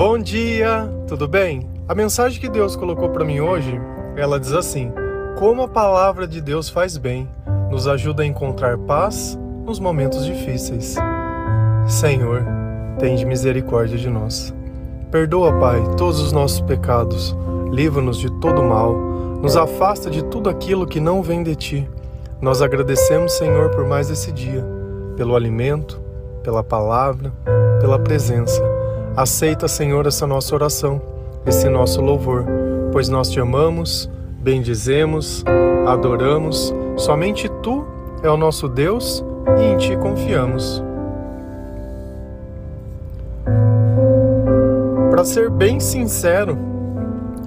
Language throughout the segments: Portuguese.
Bom dia, tudo bem? A mensagem que Deus colocou para mim hoje, ela diz assim: Como a palavra de Deus faz bem, nos ajuda a encontrar paz nos momentos difíceis. Senhor, tende misericórdia de nós. Perdoa, Pai, todos os nossos pecados, livra-nos de todo mal, nos afasta de tudo aquilo que não vem de ti. Nós agradecemos, Senhor, por mais esse dia, pelo alimento, pela palavra, pela presença. Aceita, Senhor, essa nossa oração, esse nosso louvor, pois nós te amamos, bendizemos, adoramos. Somente tu é o nosso Deus e em ti confiamos. Para ser bem sincero,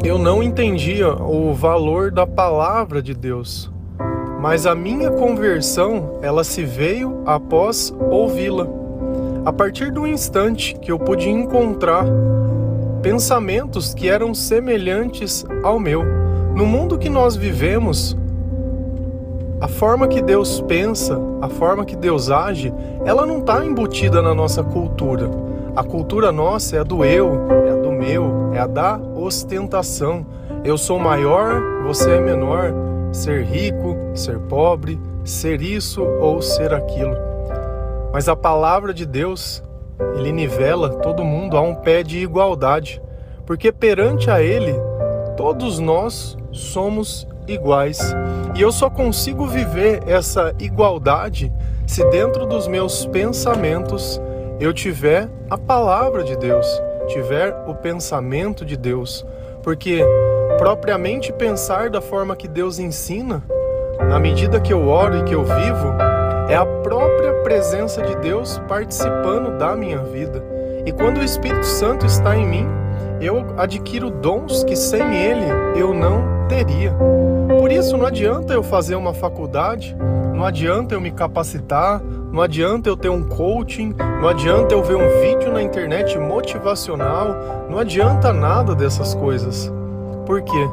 eu não entendia o valor da palavra de Deus, mas a minha conversão, ela se veio após ouvi-la. A partir do instante que eu pude encontrar pensamentos que eram semelhantes ao meu, no mundo que nós vivemos, a forma que Deus pensa, a forma que Deus age, ela não está embutida na nossa cultura. A cultura nossa é a do eu, é a do meu, é a da ostentação. Eu sou maior, você é menor. Ser rico, ser pobre, ser isso ou ser aquilo. Mas a palavra de Deus, ele nivela todo mundo a um pé de igualdade, porque perante a ele, todos nós somos iguais. E eu só consigo viver essa igualdade se dentro dos meus pensamentos eu tiver a palavra de Deus, tiver o pensamento de Deus. Porque propriamente pensar da forma que Deus ensina, na medida que eu oro e que eu vivo, é a própria presença de Deus participando da minha vida. E quando o Espírito Santo está em mim, eu adquiro dons que sem ele eu não teria. Por isso não adianta eu fazer uma faculdade, não adianta eu me capacitar, não adianta eu ter um coaching, não adianta eu ver um vídeo na internet motivacional, não adianta nada dessas coisas. Por quê?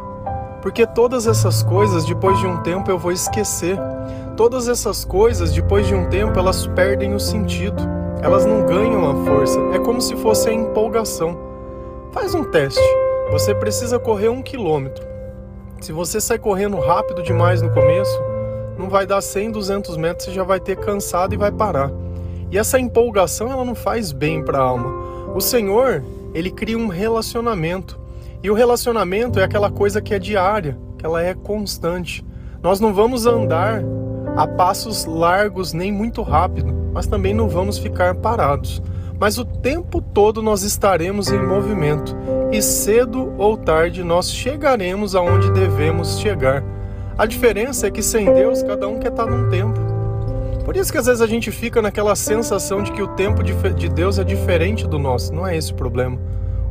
Porque todas essas coisas, depois de um tempo, eu vou esquecer. Todas essas coisas, depois de um tempo, elas perdem o sentido. Elas não ganham a força. É como se fosse a empolgação. Faz um teste. Você precisa correr um quilômetro. Se você sai correndo rápido demais no começo, não vai dar 100, 200 metros, você já vai ter cansado e vai parar. E essa empolgação, ela não faz bem para a alma. O Senhor, ele cria um relacionamento. E o relacionamento é aquela coisa que é diária, que ela é constante. Nós não vamos andar a passos largos nem muito rápido, mas também não vamos ficar parados. Mas o tempo todo nós estaremos em movimento e cedo ou tarde nós chegaremos aonde devemos chegar. A diferença é que sem Deus cada um quer estar num tempo. Por isso que às vezes a gente fica naquela sensação de que o tempo de Deus é diferente do nosso. Não é esse o problema.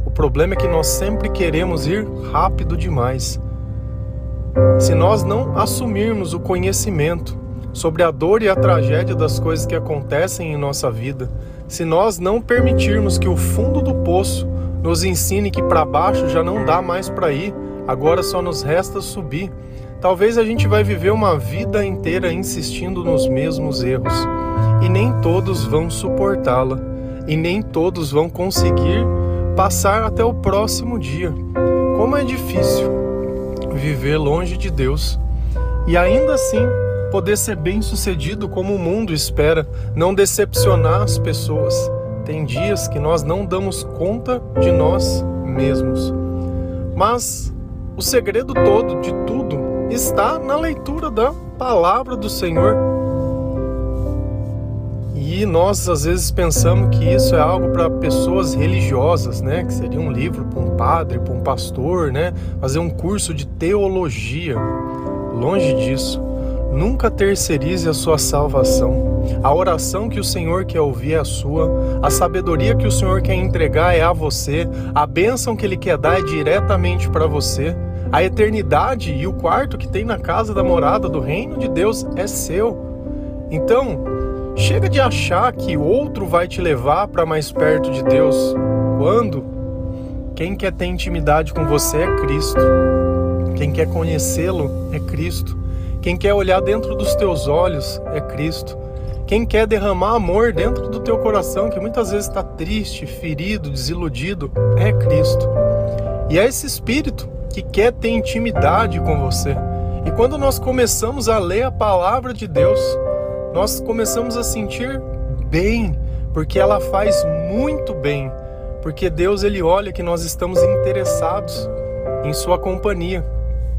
O problema é que nós sempre queremos ir rápido demais. Se nós não assumirmos o conhecimento sobre a dor e a tragédia das coisas que acontecem em nossa vida, se nós não permitirmos que o fundo do poço nos ensine que para baixo já não dá mais para ir, agora só nos resta subir, talvez a gente vai viver uma vida inteira insistindo nos mesmos erros e nem todos vão suportá-la e nem todos vão conseguir passar até o próximo dia. Como é difícil viver longe de Deus e ainda assim poder ser bem sucedido como o mundo espera, não decepcionar as pessoas. Tem dias que nós não damos conta de nós mesmos. Mas o segredo todo de tudo está na leitura da palavra do Senhor. E nós às vezes pensamos que isso é algo para pessoas religiosas, né? Que seria um livro para um padre, para um pastor, né? Fazer um curso de teologia. Longe disso. Nunca terceirize a sua salvação. A oração que o Senhor quer ouvir é a sua, a sabedoria que o Senhor quer entregar é a você, a bênção que Ele quer dar é diretamente para você. A eternidade e o quarto que tem na casa da morada do reino de Deus é seu. Então, chega de achar que outro vai te levar para mais perto de Deus. Quando? Quem quer ter intimidade com você é Cristo. Quem quer conhecê-lo é Cristo. Quem quer olhar dentro dos teus olhos é Cristo. quem quer derramar amor dentro do teu coração, que muitas vezes está triste, ferido, desiludido, é Cristo. E é esse Espírito que quer ter intimidade com você. E quando nós começamos a ler a palavra de Deus, nós começamos a sentir bem, porque ela faz muito bem, porque Deus ele olha que nós estamos interessados em sua companhia.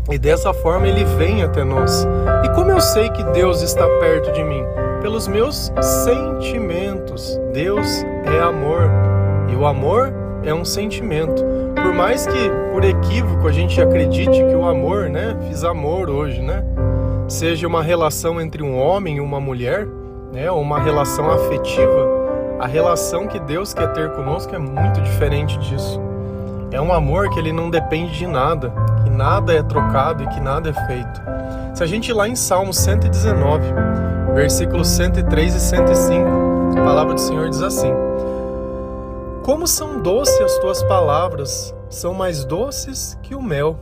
E dessa forma ele vem até nós. E como eu sei que Deus está perto de mim? Pelos meus sentimentos. Deus é amor. E o amor é um sentimento. Por mais que por equívoco a gente acredite que o amor, né, fiz amor hoje, né, seja uma relação entre um homem e uma mulher, né, ou uma relação afetiva, a relação que Deus quer ter conosco é muito diferente disso. É um amor que ele não depende de nada, nada é trocado e que nada é feito. Se a gente ir lá em Salmo 119, versículos 103 e 105, a palavra do Senhor diz assim: Como são doces as tuas palavras, são mais doces que o mel.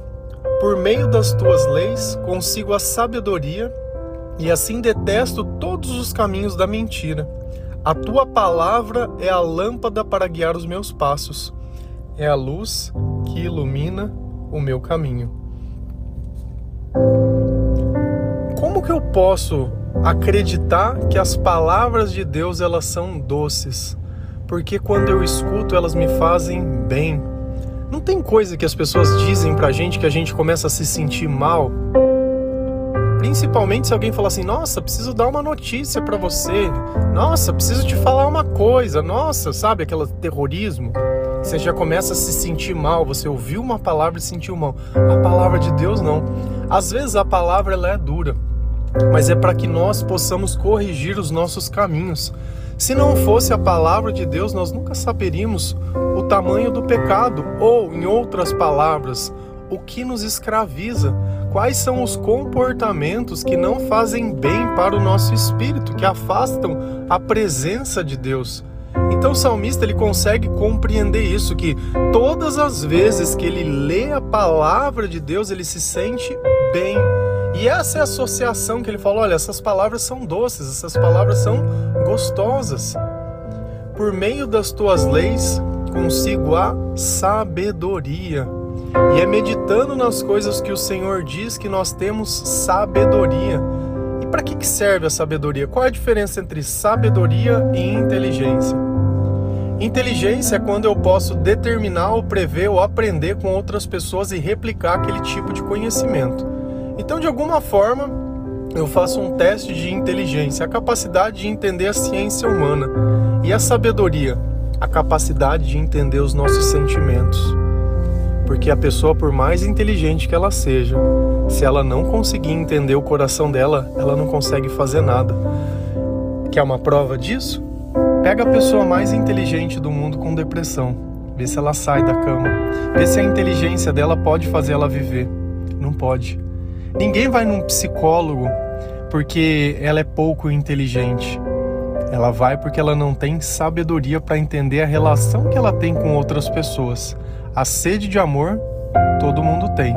Por meio das tuas leis consigo a sabedoria e assim detesto todos os caminhos da mentira. A tua palavra é a lâmpada para guiar os meus passos é a luz que ilumina o meu caminho. Como que eu posso acreditar que as palavras de Deus elas são doces? Porque quando eu escuto elas me fazem bem. Não tem coisa que as pessoas dizem pra gente que a gente começa a se sentir mal. Principalmente se alguém falar assim: "Nossa, preciso dar uma notícia para você. Nossa, preciso te falar uma coisa. Nossa, sabe aquele terrorismo?" Você já começa a se sentir mal, você ouviu uma palavra e sentiu mal. A palavra de Deus não. Às vezes a palavra ela é dura, mas é para que nós possamos corrigir os nossos caminhos. Se não fosse a palavra de Deus, nós nunca saberíamos o tamanho do pecado, ou, em outras palavras, o que nos escraviza. Quais são os comportamentos que não fazem bem para o nosso espírito, que afastam a presença de Deus? Então o salmista ele consegue compreender isso que todas as vezes que ele lê a palavra de Deus, ele se sente bem. E essa é a associação que ele fala, olha, essas palavras são doces, essas palavras são gostosas. Por meio das tuas leis consigo a sabedoria. E é meditando nas coisas que o Senhor diz que nós temos sabedoria. Para que serve a sabedoria? Qual é a diferença entre sabedoria e inteligência? Inteligência é quando eu posso determinar ou prever ou aprender com outras pessoas e replicar aquele tipo de conhecimento. Então, de alguma forma, eu faço um teste de inteligência, a capacidade de entender a ciência humana e a sabedoria, a capacidade de entender os nossos sentimentos. Porque a pessoa, por mais inteligente que ela seja, se ela não conseguir entender o coração dela, ela não consegue fazer nada. Quer uma prova disso? Pega a pessoa mais inteligente do mundo com depressão, vê se ela sai da cama, vê se a inteligência dela pode fazer ela viver. Não pode. Ninguém vai num psicólogo porque ela é pouco inteligente. Ela vai porque ela não tem sabedoria para entender a relação que ela tem com outras pessoas. A sede de amor todo mundo tem,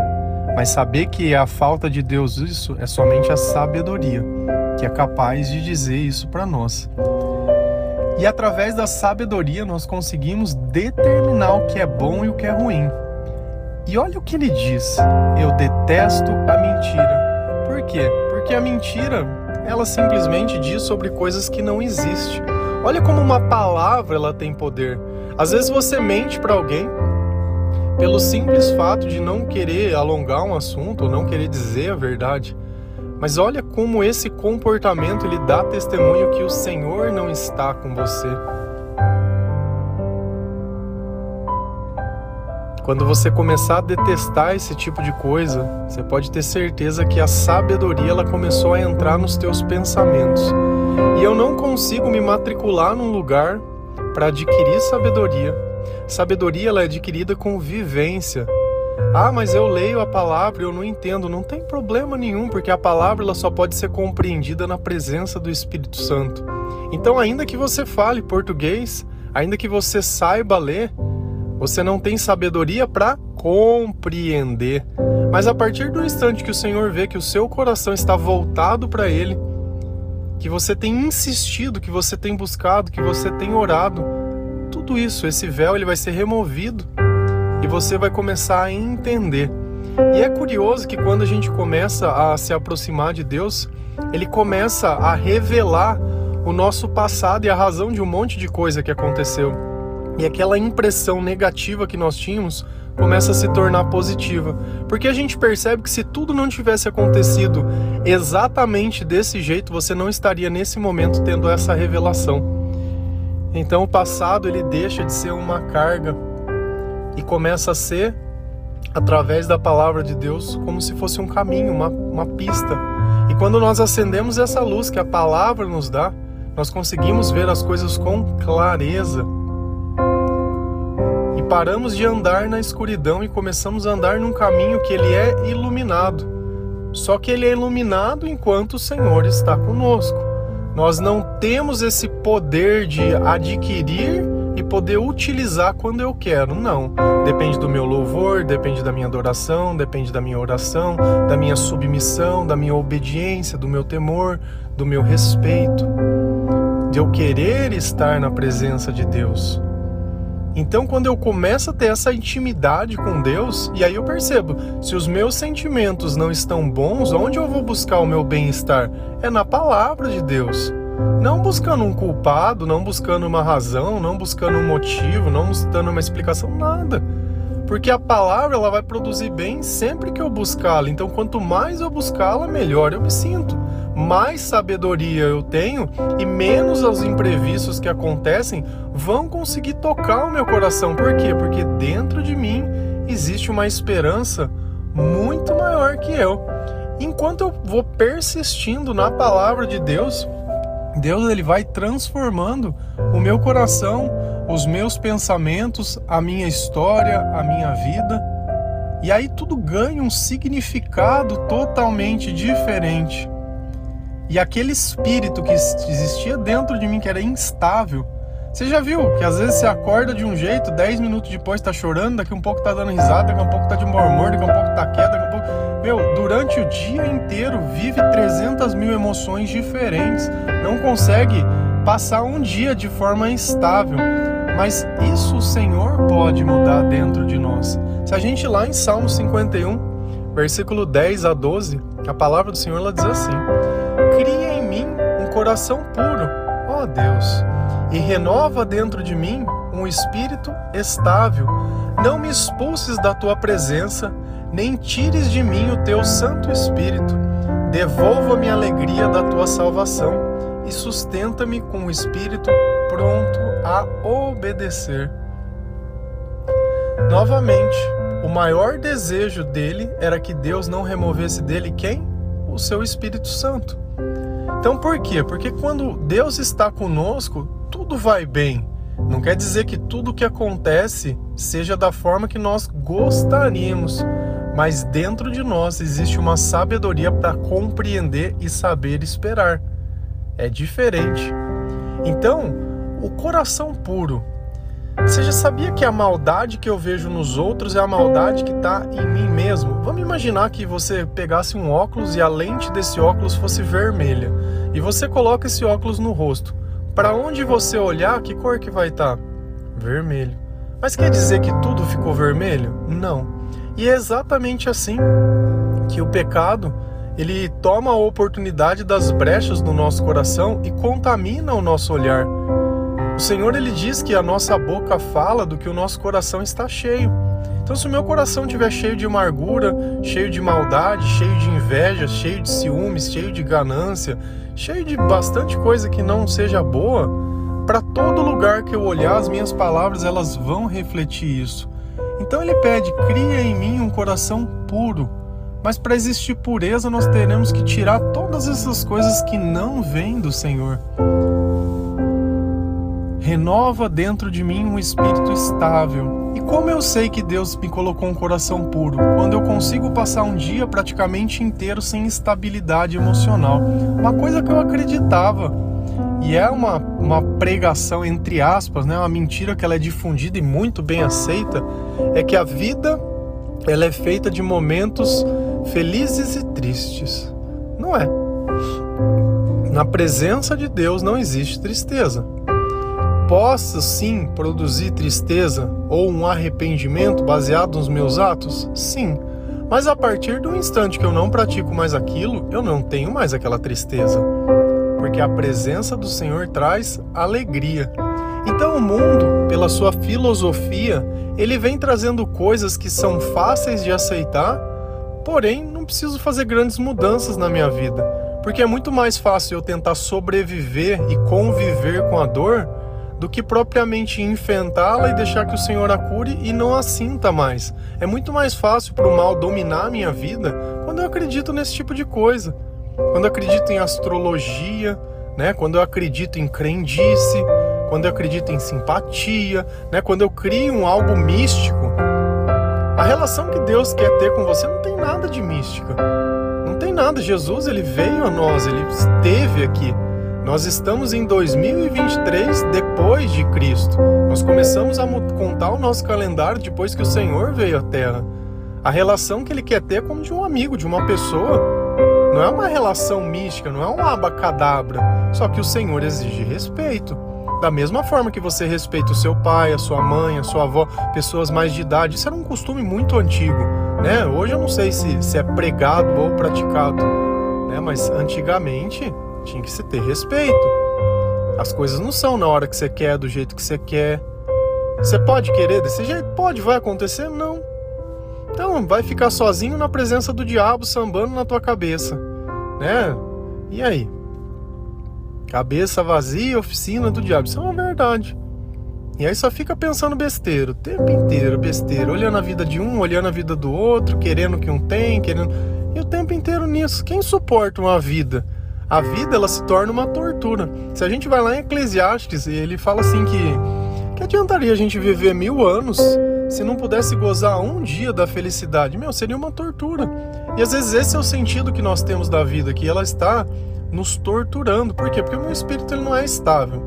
mas saber que é a falta de Deus isso é somente a sabedoria que é capaz de dizer isso para nós. E através da sabedoria nós conseguimos determinar o que é bom e o que é ruim. E olha o que ele diz: eu detesto a mentira. Por quê? Porque a mentira, ela simplesmente diz sobre coisas que não existem. Olha como uma palavra ela tem poder. Às vezes você mente para alguém pelo simples fato de não querer alongar um assunto ou não querer dizer a verdade. Mas olha como esse comportamento ele dá testemunho que o Senhor não está com você. Quando você começar a detestar esse tipo de coisa, você pode ter certeza que a sabedoria ela começou a entrar nos teus pensamentos. E eu não consigo me matricular num lugar para adquirir sabedoria. Sabedoria ela é adquirida com vivência, ah, mas eu leio a palavra e eu não entendo. Não tem problema nenhum, porque a palavra ela só pode ser compreendida na presença do Espírito Santo. Então, ainda que você fale português, ainda que você saiba ler, você não tem sabedoria para compreender. Mas a partir do instante que o Senhor vê que o seu coração está voltado para Ele, que você tem insistido, que você tem buscado, que você tem orado, tudo isso, esse véu, ele vai ser removido e você vai começar a entender. E é curioso que quando a gente começa a se aproximar de Deus, ele começa a revelar o nosso passado e a razão de um monte de coisa que aconteceu. E aquela impressão negativa que nós tínhamos começa a se tornar positiva, porque a gente percebe que se tudo não tivesse acontecido exatamente desse jeito, você não estaria nesse momento tendo essa revelação. Então o passado ele deixa de ser uma carga e começa a ser através da palavra de Deus como se fosse um caminho, uma, uma pista. E quando nós acendemos essa luz que a palavra nos dá, nós conseguimos ver as coisas com clareza. E paramos de andar na escuridão e começamos a andar num caminho que ele é iluminado. Só que ele é iluminado enquanto o Senhor está conosco. Nós não temos esse poder de adquirir e poder utilizar quando eu quero. Não. Depende do meu louvor, depende da minha adoração, depende da minha oração, da minha submissão, da minha obediência, do meu temor, do meu respeito, de eu querer estar na presença de Deus. Então, quando eu começo a ter essa intimidade com Deus, e aí eu percebo, se os meus sentimentos não estão bons, onde eu vou buscar o meu bem-estar? É na palavra de Deus. Não buscando um culpado, não buscando uma razão, não buscando um motivo, não buscando uma explicação, nada. Porque a palavra ela vai produzir bem sempre que eu buscá-la. Então, quanto mais eu buscá-la, melhor eu me sinto. Mais sabedoria eu tenho e menos os imprevistos que acontecem vão conseguir tocar o meu coração. Por quê? Porque dentro de mim existe uma esperança muito maior que eu. Enquanto eu vou persistindo na palavra de Deus, Deus ele vai transformando o meu coração, os meus pensamentos, a minha história, a minha vida. E aí tudo ganha um significado totalmente diferente. E aquele espírito que existia dentro de mim, que era instável, você já viu que às vezes você acorda de um jeito, 10 minutos depois tá chorando, daqui um pouco tá dando risada, daqui um pouco tá de mau humor, daqui um pouco tá queda, daqui um pouco. Meu, durante o dia inteiro vive 300 mil emoções diferentes, não consegue passar um dia de forma estável. Mas isso o Senhor pode mudar dentro de nós. Se a gente lá em Salmo 51, versículo 10 a 12, a palavra do Senhor ela diz assim: Cria em mim um coração puro, ó Deus e renova dentro de mim um espírito estável. Não me expulses da tua presença, nem tires de mim o teu Santo Espírito. Devolva-me a alegria da tua salvação e sustenta-me com o espírito pronto a obedecer. Novamente, o maior desejo dele era que Deus não removesse dele quem? O seu Espírito Santo. Então por quê? Porque quando Deus está conosco, tudo vai bem. Não quer dizer que tudo que acontece seja da forma que nós gostaríamos, mas dentro de nós existe uma sabedoria para compreender e saber esperar. É diferente. Então, o coração puro. Você já sabia que a maldade que eu vejo nos outros é a maldade que está em mim mesmo? Vamos imaginar que você pegasse um óculos e a lente desse óculos fosse vermelha e você coloca esse óculos no rosto. Para onde você olhar, que cor que vai estar? Tá? Vermelho. Mas quer dizer que tudo ficou vermelho? Não. E é exatamente assim que o pecado ele toma a oportunidade das brechas no nosso coração e contamina o nosso olhar. O Senhor ele diz que a nossa boca fala do que o nosso coração está cheio. Então, se o meu coração estiver cheio de amargura, cheio de maldade, cheio de inveja, cheio de ciúmes, cheio de ganância, cheio de bastante coisa que não seja boa, para todo lugar que eu olhar, as minhas palavras elas vão refletir isso. Então ele pede: cria em mim um coração puro. Mas para existir pureza, nós teremos que tirar todas essas coisas que não vêm do Senhor. Renova dentro de mim um espírito estável. E como eu sei que Deus me colocou um coração puro? Quando eu consigo passar um dia praticamente inteiro sem estabilidade emocional. Uma coisa que eu acreditava. E é uma, uma pregação, entre aspas, né? uma mentira que ela é difundida e muito bem aceita, é que a vida ela é feita de momentos felizes e tristes. Não é. Na presença de Deus não existe tristeza. Posso sim produzir tristeza ou um arrependimento baseado nos meus atos? Sim. Mas a partir do instante que eu não pratico mais aquilo, eu não tenho mais aquela tristeza. Porque a presença do Senhor traz alegria. Então o mundo, pela sua filosofia, ele vem trazendo coisas que são fáceis de aceitar, porém não preciso fazer grandes mudanças na minha vida. Porque é muito mais fácil eu tentar sobreviver e conviver com a dor do que propriamente enfrentá-la e deixar que o Senhor a cure e não a sinta mais. É muito mais fácil para o mal dominar a minha vida quando eu acredito nesse tipo de coisa. Quando eu acredito em astrologia, né? quando eu acredito em crendice, quando eu acredito em simpatia, né? quando eu crio um algo místico. A relação que Deus quer ter com você não tem nada de mística. Não tem nada. Jesus ele veio a nós, ele esteve aqui. Nós estamos em 2023 depois de Cristo. Nós começamos a contar o nosso calendário depois que o Senhor veio à Terra. A relação que ele quer ter é como de um amigo, de uma pessoa. Não é uma relação mística, não é um abacadabra. Só que o Senhor exige respeito. Da mesma forma que você respeita o seu pai, a sua mãe, a sua avó, pessoas mais de idade. Isso era um costume muito antigo. Né? Hoje eu não sei se, se é pregado ou praticado. Né? Mas antigamente tinha que se ter respeito. As coisas não são na hora que você quer, do jeito que você quer. Você pode querer desse jeito? Pode, vai acontecer? Não. Então, vai ficar sozinho na presença do diabo sambando na tua cabeça, né? E aí? Cabeça vazia, oficina do diabo. Isso é uma verdade. E aí só fica pensando besteira, o tempo inteiro, besteira, olhando a vida de um, olhando a vida do outro, querendo que um tem, querendo. E o tempo inteiro nisso. Quem suporta uma vida a vida ela se torna uma tortura. Se a gente vai lá em Eclesiastes, ele fala assim que que adiantaria a gente viver mil anos se não pudesse gozar um dia da felicidade? Meu, seria uma tortura. E às vezes esse é o sentido que nós temos da vida, que ela está nos torturando. Por quê? Porque o meu espírito ele não é estável.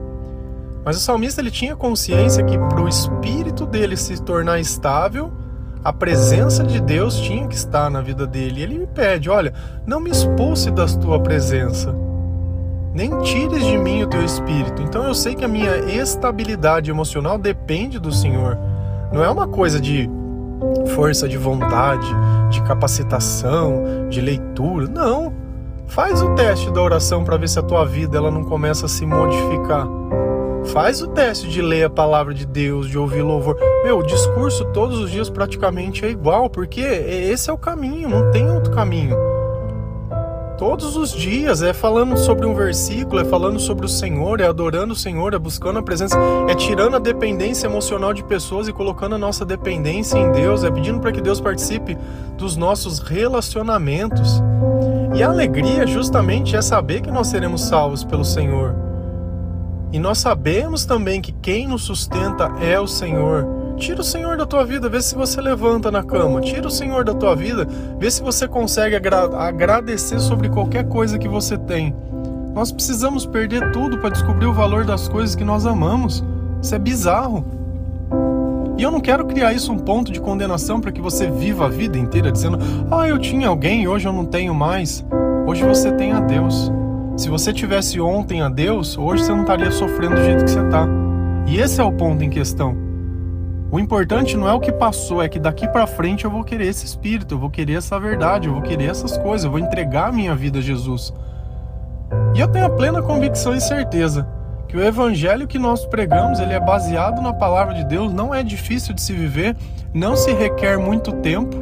Mas o salmista ele tinha consciência que para o espírito dele se tornar estável, a presença de Deus tinha que estar na vida dele. Ele me pede: olha, não me expulse da tua presença, nem tires de mim o teu espírito. Então eu sei que a minha estabilidade emocional depende do Senhor. Não é uma coisa de força de vontade, de capacitação, de leitura. Não. Faz o teste da oração para ver se a tua vida ela não começa a se modificar. Faz o teste de ler a palavra de Deus, de ouvir louvor. Meu, o discurso todos os dias praticamente é igual, porque esse é o caminho, não tem outro caminho. Todos os dias é falando sobre um versículo, é falando sobre o Senhor, é adorando o Senhor, é buscando a presença, é tirando a dependência emocional de pessoas e colocando a nossa dependência em Deus, é pedindo para que Deus participe dos nossos relacionamentos. E a alegria justamente é saber que nós seremos salvos pelo Senhor. E nós sabemos também que quem nos sustenta é o Senhor. Tira o Senhor da tua vida, vê se você levanta na cama. Tira o Senhor da tua vida, vê se você consegue agra agradecer sobre qualquer coisa que você tem. Nós precisamos perder tudo para descobrir o valor das coisas que nós amamos. Isso é bizarro. E eu não quero criar isso um ponto de condenação para que você viva a vida inteira dizendo: "Ah, eu tinha alguém, hoje eu não tenho mais". Hoje você tem a Deus. Se você tivesse ontem a Deus, hoje você não estaria sofrendo do jeito que você está. E esse é o ponto em questão. O importante não é o que passou, é que daqui para frente eu vou querer esse espírito, eu vou querer essa verdade, eu vou querer essas coisas, eu vou entregar a minha vida a Jesus. E eu tenho a plena convicção e certeza que o evangelho que nós pregamos, ele é baseado na palavra de Deus, não é difícil de se viver, não se requer muito tempo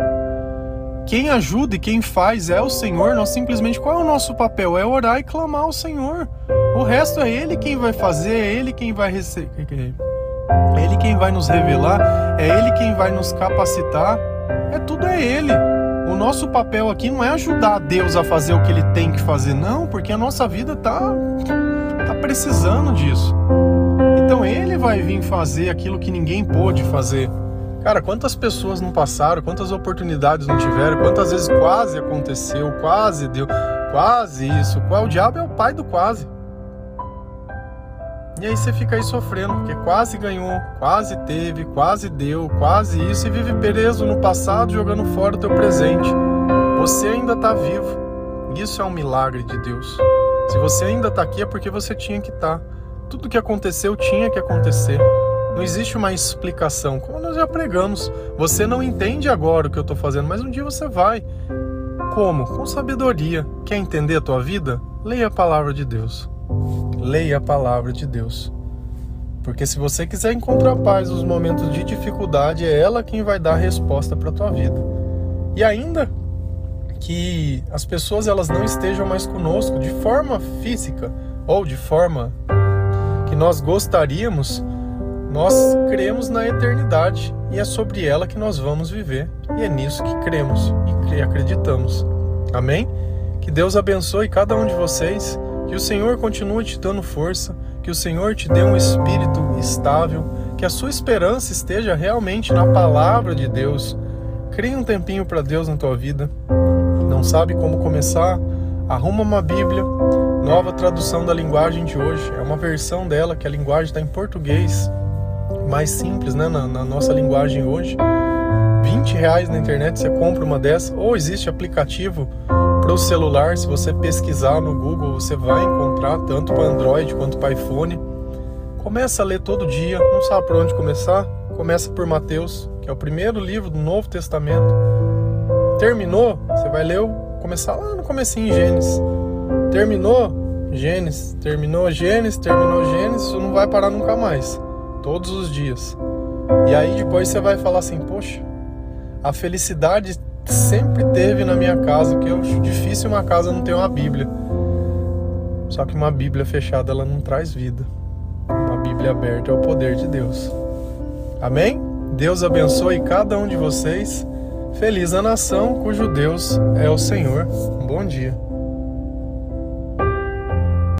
quem ajuda e quem faz é o Senhor. Nós simplesmente qual é o nosso papel? É orar e clamar ao Senhor. O resto é Ele quem vai fazer, é Ele quem vai receber. É Ele quem vai nos revelar, é Ele quem vai nos capacitar. É tudo é Ele. O nosso papel aqui não é ajudar Deus a fazer o que Ele tem que fazer, não, porque a nossa vida tá, tá precisando disso. Então Ele vai vir fazer aquilo que ninguém pôde fazer. Cara, quantas pessoas não passaram, quantas oportunidades não tiveram, quantas vezes quase aconteceu, quase deu, quase isso. Qual o diabo é o pai do quase. E aí você fica aí sofrendo, porque quase ganhou, quase teve, quase deu, quase isso, e vive preso no passado, jogando fora o teu presente. Você ainda está vivo. Isso é um milagre de Deus. Se você ainda está aqui é porque você tinha que estar. Tá. Tudo que aconteceu tinha que acontecer. Não existe uma explicação. Como nós já pregamos, você não entende agora o que eu estou fazendo, mas um dia você vai. Como? Com sabedoria. Quer entender a tua vida? Leia a palavra de Deus. Leia a palavra de Deus. Porque se você quiser encontrar paz nos momentos de dificuldade, é ela quem vai dar a resposta para a tua vida. E ainda que as pessoas elas não estejam mais conosco de forma física ou de forma que nós gostaríamos, nós cremos na eternidade e é sobre ela que nós vamos viver. E é nisso que cremos e acreditamos. Amém? Que Deus abençoe cada um de vocês, que o Senhor continue te dando força, que o Senhor te dê um espírito estável, que a sua esperança esteja realmente na palavra de Deus. Crie um tempinho para Deus na tua vida. Não sabe como começar? Arruma uma Bíblia, nova tradução da linguagem de hoje. É uma versão dela que a linguagem está em português, mais simples, né, na, na nossa linguagem hoje. 20 reais na internet você compra uma dessa, ou existe aplicativo para o celular, se você pesquisar no Google, você vai encontrar tanto para Android quanto para iPhone. Começa a ler todo dia, não sabe por onde começar? Começa por Mateus, que é o primeiro livro do Novo Testamento. Terminou, você vai ler, começar lá no comecinho em Gênesis. Terminou, Gênesis, terminou Gênesis, terminou Gênesis, não vai parar nunca mais. Todos os dias. E aí depois você vai falar assim, poxa, a felicidade sempre teve na minha casa, que eu difícil uma casa não ter uma Bíblia. Só que uma Bíblia fechada ela não traz vida. Uma Bíblia aberta é o poder de Deus. Amém? Deus abençoe cada um de vocês. Feliz a nação cujo Deus é o Senhor. Um bom dia.